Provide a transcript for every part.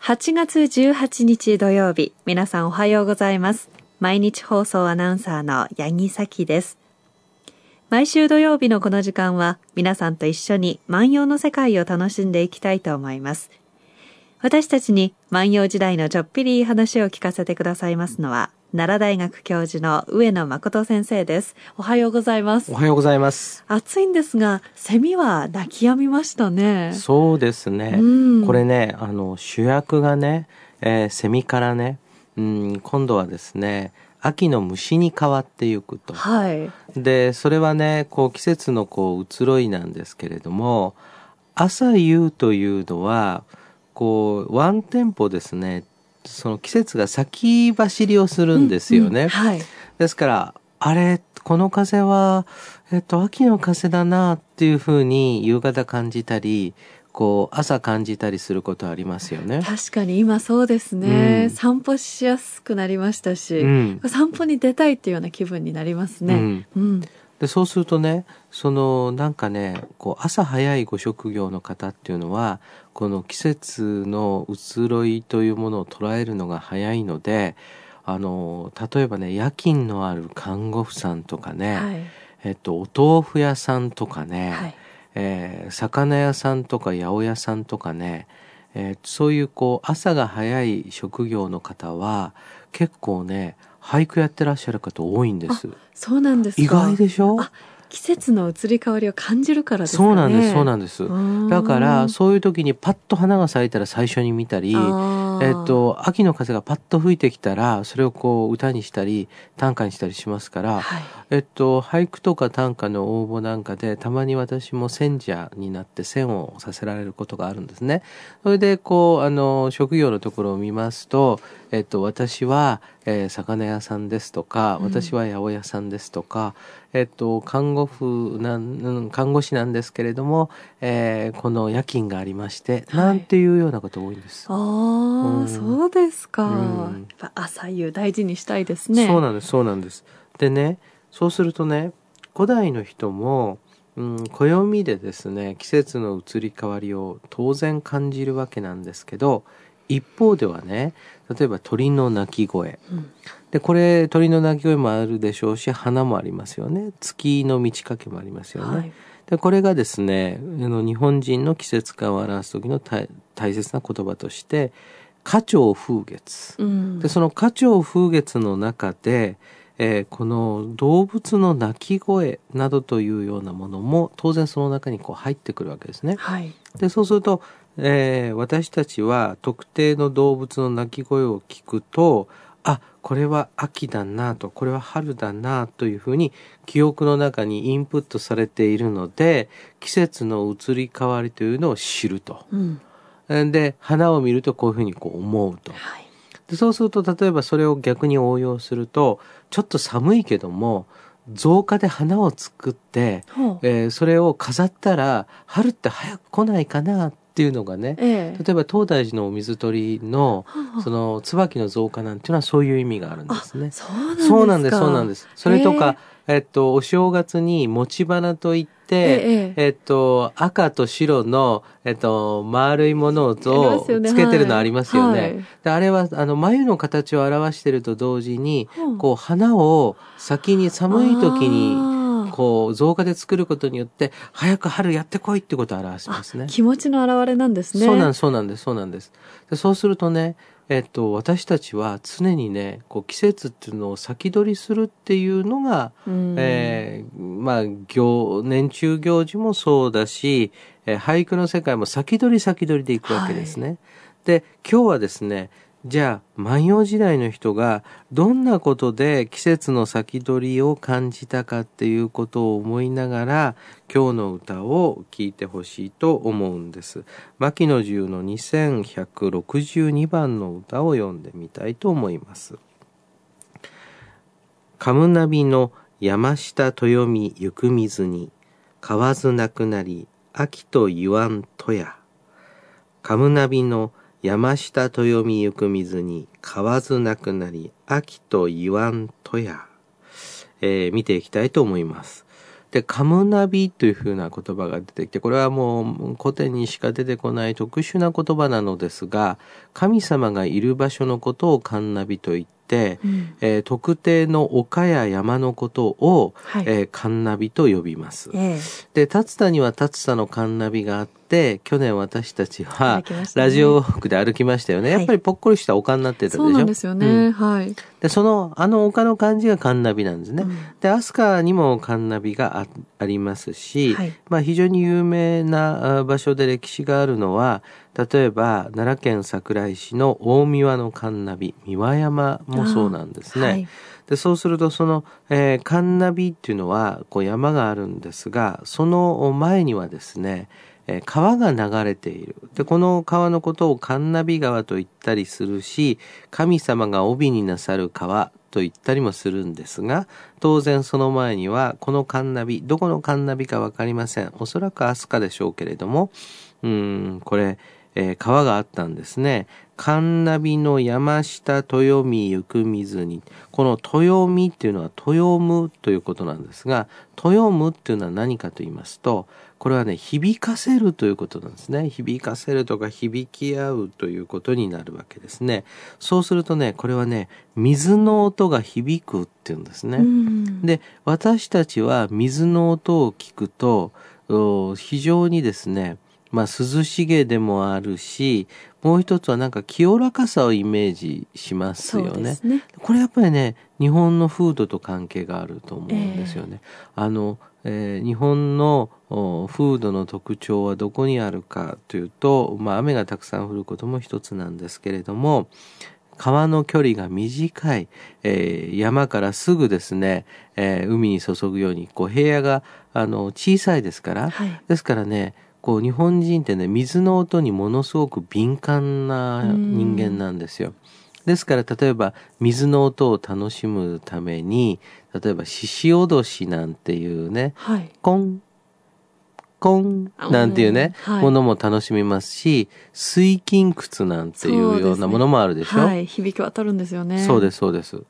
8月18日土曜日、皆さんおはようございます。毎日放送アナウンサーの八木咲です。毎週土曜日のこの時間は、皆さんと一緒に万葉の世界を楽しんでいきたいと思います。私たちに万葉時代のちょっぴりいい話を聞かせてくださいますのは、奈良大学教授の上野誠先生です。おはようございますお。はようございます。暑いんですが、セミは泣き止みましたね。そうですね。うんこれね、あの、主役がね、えーセミからね、うん、今度はですね、秋の虫に変わっていくと。はい。で、それはね、こう季節のこう移ろいなんですけれども、朝夕というのは、こう、ワンテンポですね、その季節が先走りをするんですよね。うんはい。ですから、あれ、この風は、えっと、秋の風だなっていうふうに夕方感じたり、こう、朝感じたりすることありますよね。確かに今そうですね、うん散歩しやすくなりましたし、うん。散歩に出たいっていうような気分になりますね。うんうん。で、そうするとね、その、なんかね、こう、朝早いご職業の方っていうのは、この季節の移ろいというものを捉えるのが早いので、あの、例えばね、夜勤のある看護婦さんとかね、はい。えっと、お豆腐屋さんとかね、はい。えー魚屋さんとか八百屋さんとかね、えーそういうこう朝が早い職業の方は結構ね俳句やってらっしゃる方多いんですそうなんですか。意外でしょ？あ季節の移り変わりを感じるからですかね。そうなんですそうなんですんだからそういう時にパッと花が咲いたら最初に見たりえっと秋の風がパッと吹いてきたらそれをこう歌にしたり短歌にしたりしますから、はい。えっと、俳句とか短歌の応募なんかで、たまに私も選者になって選をさせられることがあるんですね。それで、こう、あの、職業のところを見ますと、えっと、私は、えー魚屋さんですとか、うん私は八百屋さんですとか、えっと、看護婦なん、うん看護師なんですけれども、えーこの夜勤がありまして、はいなんていうようなこと多いんです。ああ、うんそうですか。うんやっぱ朝夕大事にしたいですね。そうなんです、そうなんです。でね、そうするとね、古代の人も、うん、暦でですね、季節の移り変わりを当然感じるわけなんですけど、一方ではね、例えば鳥の鳴き声。うんで、これ鳥の鳴き声もあるでしょうし、花もありますよね。月の満ち欠けもありますよね。はい。でこれがですねあの日本人の季節感を表す時の大大切な言葉として花鳥風月、うんでその花鳥風月の中で、えーこの動物の鳴き声などというようなものも当然その中にこう入ってくるわけですね。はい。でそうすると、えー私たちは特定の動物の鳴き声を聞くとあこれは秋だなとこれは春だなというふうに記憶の中にインプットされているので季節の移り変わりというのを知ると。うん。で花を見るとこういうふうにこう思うと。はい。でそうすると例えばそれを逆に応用するとちょっと寒いけども造花で花を作って。えーそれを飾ったら春って早く来ないかなっていうのがねええ。例えば東大寺のお水取りのはあその椿の造花なんていうのはそういう意味があるんですね。そうなんですか。そうなんですそうなんです。それとか、えっとお正月に餅花といって、えええ。えっと赤と白のえっと丸いものをつけてるのありますよね。はい。であれはあの眉の形を表していると同時に、う。んこう花を先に寒い時にこう造花で作ることによって早く春やってこいってことを表しますね。気持ちの表れなんですね。そうなんですそうなんですそうなんです。でそうするとね、えっと私たちは常にねこう季節っていうのを先取りするっていうのが、うんえーまあ行年中行事もそうだし、えー俳句の世界も先取り先取りでいくわけですね。で今日はですねじゃあ万葉時代の人がどんなことで季節の先取りを感じたかっていうことを思いながら今日の歌を聴いてほしいと思うんです。牧野十の2162番の歌を読んでみたいと思います。カムナビの山下豊見行く水に買わずなくなり秋と言わんとや。カムナビの山山下豊見行く水に買わずなくなり秋と言わんとや。えー見ていきたいと思います。で、カムナビというふうな言葉が出てきて、これはもう古典にしか出てこない特殊な言葉なのですが、神様がいる場所のことをカンナビと言って、うん。えー特定の丘や山のことを、はい。えーカンナビと呼びます。ええ。で、竜田には竜田のカンナビがあって、去年私たちはラジオウォークで歩きましたよね。はい。やっぱりぽっこりした丘になってたでしょ？そうなんですよね、うん。はい、で、その、あの丘の漢字がカンナビなんですね。うん。で、飛鳥にもカンナビがあありますし、はい。まあ非常に有名なあ場所で歴史があるのは、例えば奈良県桜井市の大三輪のカンナビ、三輪山もそうなんですね。はい。でそうするとその、えー、カンナビっていうのはこう山があるんですがその前にはですね、えー川が流れている。でこの川のことをカンナビ川と言ったりするし神様が帯になさる川と言ったりもするんですが当然その前にはこのカンナビどこのカンナビか分かりません。おそらく飛鳥でしょうけれどもうーんこれ、えー川があったんですね。神ナビの山下豊見行く水に。この豊見っていうのは豊むということなんですが、豊むっていうのは何かと言いますと、これはね、響かせるということなんですね。響かせるとか響き合うということになるわけですね。そうするとね、これはね、水の音が響くっていうんですね。うんで私たちは水の音を聞くとお非常にですねまあ涼しげでもあるしもう一つはなんか清らかさをイメージしますよね。ねこれやっぱりね日本の風土と関係があると思うんですよね。あの、えー日本のお風土の特徴はどこにあるかというと、まあ、雨がたくさん降ることも一つなんですけれども川の距離が短い、えー山からすぐですね、えー海に注ぐようにこう平野があの小さいですから、はいですからねこう日本人ってね水の音にものすごく敏感な人間なんですよ。ですから例えば水の音を楽しむために例えば獅子おどしなんていうねはい。コンコンなんていうね、うんはい。ものも楽しみますし水筋窟なんていうようなものもあるでしょ？はい。響き渡るんですよね。そうですすそうです。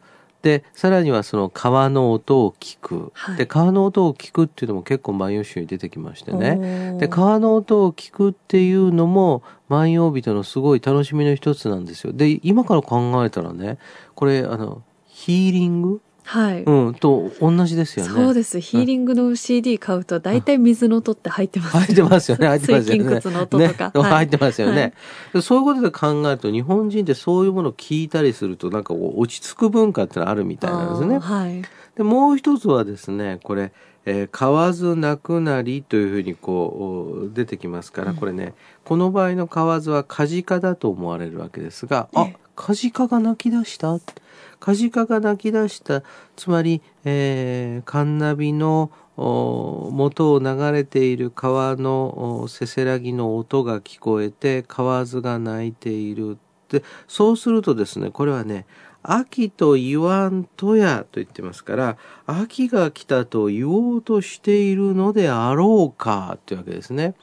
でさらにはその川の音を聞く、はい。で川の音を聞くっていうのも結構万葉集に出てきましてね。ねで川の音を聞くっていうのも万葉人のすごい楽しみの一つなんですよ。で今から考えたらねこれあのヒーリング、はい、うん、と同じですよね。そうです。ヒーリングの CD 買うと大体水の音って入ってます入ってますよね。入ってますよね。水の音とか。ね。はい。入ってますよね、はい。でそういうことで考えると日本人ってそういうものを聞いたりするとなんか落ち着く文化ってのがあるみたいなんですね。はい。でもう一つはですねこれ「えー買わず泣くなり」というふうにこうお出てきますから、うん。これねこの場合の「買わず」はカジカだと思われるわけですが「あええ。カジカが泣き出した」カジカが泣き出したつまり、えー、カンナビの元を流れている川のせせらぎの音が聞こえて河津が泣いているでそうするとですねこれはね秋と言わんとやと言ってますから秋が来たと言おうとしているのであろうかというわけですね。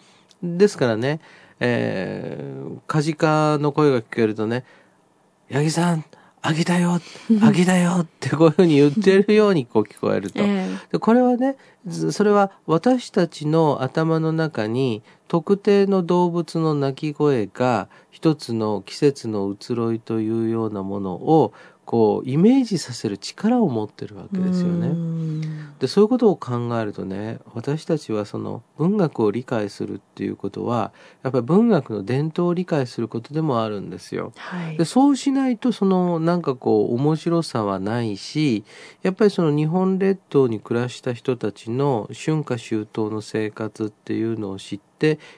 ですからね、えー、カジカの声が聞こえるとね「八木さん秋だよ秋だよ」ってこういうふうに言ってるようにこう聞こえると。えでこれはねずそれは私たちの頭の中に特定の動物の鳴き声が一つの季節の移ろいというようなものをこうイメージさせる力を持ってるわえけですよね。うんでそういうことを考えるとね私たちはその文学を理解するっていうことはやっぱり文学の伝統を理解することでもあるんですよ。はいでそうしないとそのなんかこう面白さはないしやっぱりその日本列島に暮らした人たちの春夏秋冬の生活っていうのを知って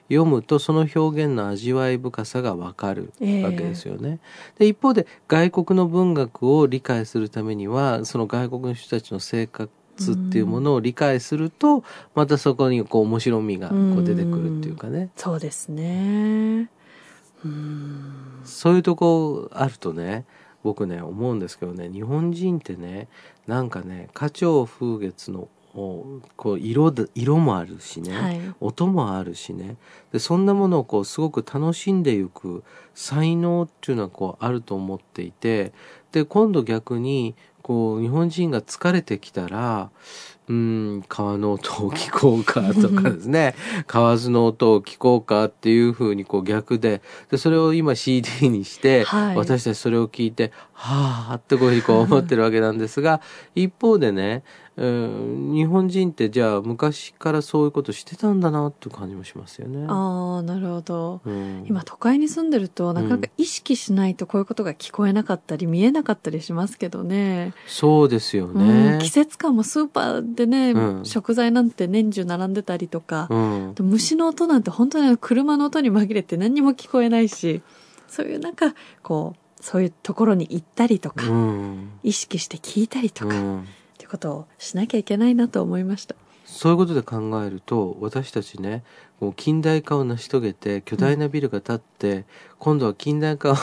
読むとその表現の味わい深さがわかるええわけですよね。で一方で外国の文学を理解するためにはその外国の人たちの生活っていうものを理解するとまたそこにこう面白みがこう出てくるっていうかね。そうですねうんそういうとこあるとね僕ね思うんですけどね日本人ってねなんかね花鳥風月のおこう色で色もあるしね、はい。音もあるしね。でそんなものをこうすごく楽しんでいく才能っていうのはこうあると思っていてで、今度逆に、こう、日本人が疲れてきたら、うん、川の音を聞こうかとかですね、河津の音を聞こうかっていうふうにこう逆で、で、それを今 CD にして、はい私たちそれを聞いて、はぁってこういうふうにこう思ってるわけなんですが、一方でね、うん日本人ってじゃあ昔からそういうことしてたんだなっていう感じもしますよね。ああ、なるほど。うん今都会に住んでるとなかなか意識しないとこういうことが聞こえなかったり見えなかったりしますけどね。そうですようねん、。季節感もスーパーでね、うん食材なんて年中並んでたりとか、うん。で虫の音なんて本当に車の音に紛れて何にも聞こえないし、そういうなんか、こう、そういうところに行ったりとか、うん。意識して聞いたりとか、っうんてことをしなきゃいけないなと思いました。そういうことで考えると私たちねもう近代化を成し遂げて巨大なビルが建って、今度は近代化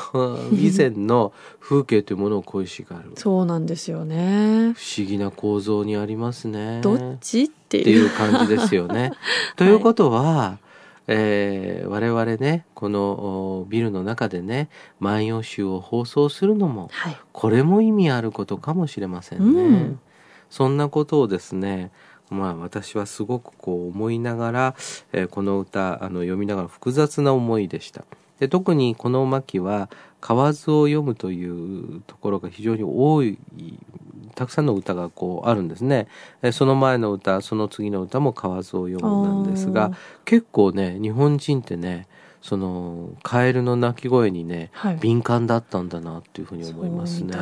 以前の 風景というものを恋しがる不そうなんですよね。思議な構造にありますね。どっちっていう。いう感じですよね。ということは、えー我々ねこのおビルの中でね「万葉集」を放送するのもはい。これも意味あることかもしれませんね。うんそんなことをですねまあ私はすごくこう思いながら、えーこの歌あの読みながら複雑な思いでした。で特にこの巻は「河津を読む」というところが非常に多いたくさんの歌がこうあるんですね。えーその前の歌その次の歌も「河津を読む」なんですが結構ね日本人ってねそのカエルの鳴き声にねはい。敏感だったんだなっていうふうに思いますね。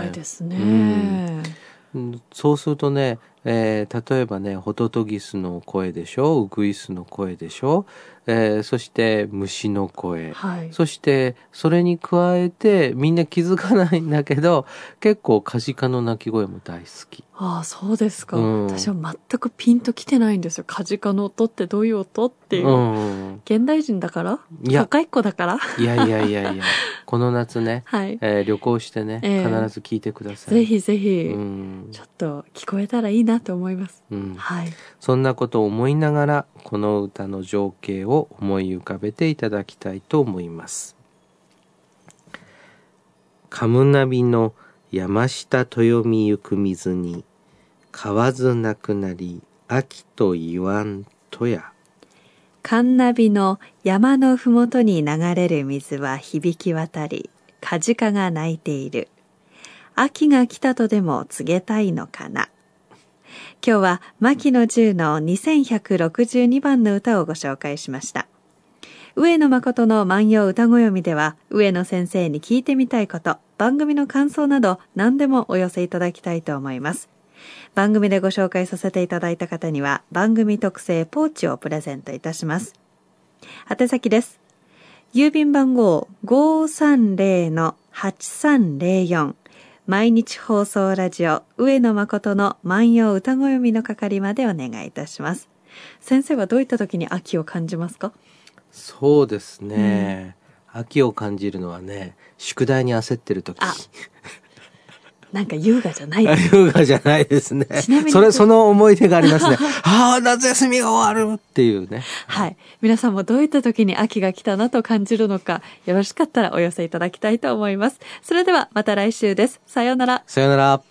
そうするとね、えー例えばねホトトギスの声でしょ？ウグイスの声でしょ、えーそして虫の声、はい。そしてそれに加えてみんな気づかないんだけど結構カジカの鳴き声も大好き。ああ、そうですか。うん私は全くピンときてないんですよ。カジカの音ってどういう音っていう。うん、現代人だから？いや都会っ子だから？いやいやいやいや この夏ね、はい。えー旅行してね、ええ必ず聞いてください。ぜひぜひ、うんちょっと聞こえたらいいなと思います。うんはい。そんなことを思いながらこの歌の情景を思い浮かべていただきたいと思います。カムナビの山下豊見ゆく水に買わずなくなり秋と言わんとや。カンナビの山のふもとに流れる水は響き渡り、カジカが鳴いている。秋が来たとでも告げたいのかな。今日は牧野十の2162番の歌をご紹介しました。上野誠の万葉歌ご読みでは、上野先生に聞いてみたいこと、番組の感想など何でもお寄せいただきたいと思います。番組でご紹介させていただいた方には番組特製ポーチをプレゼントいたします。宛先です。郵便番号530-8304毎日放送ラジオ上野誠の万葉歌ご読みの係までお願いいたします。先生はどういった時に秋を感じますか？そうですね。秋を感じるのはね、宿題に焦ってる時。あなんか優雅じゃないあ 優雅じゃないですねちなみ。にそれ、その思い出がありますね。ああ、夏休みが終わるっていうね。はい。皆さんもどういった時に秋が来たなと感じるのか、よろしかったらお寄せいただきたいと思います。それではまた来週です。さようなら。さよなら。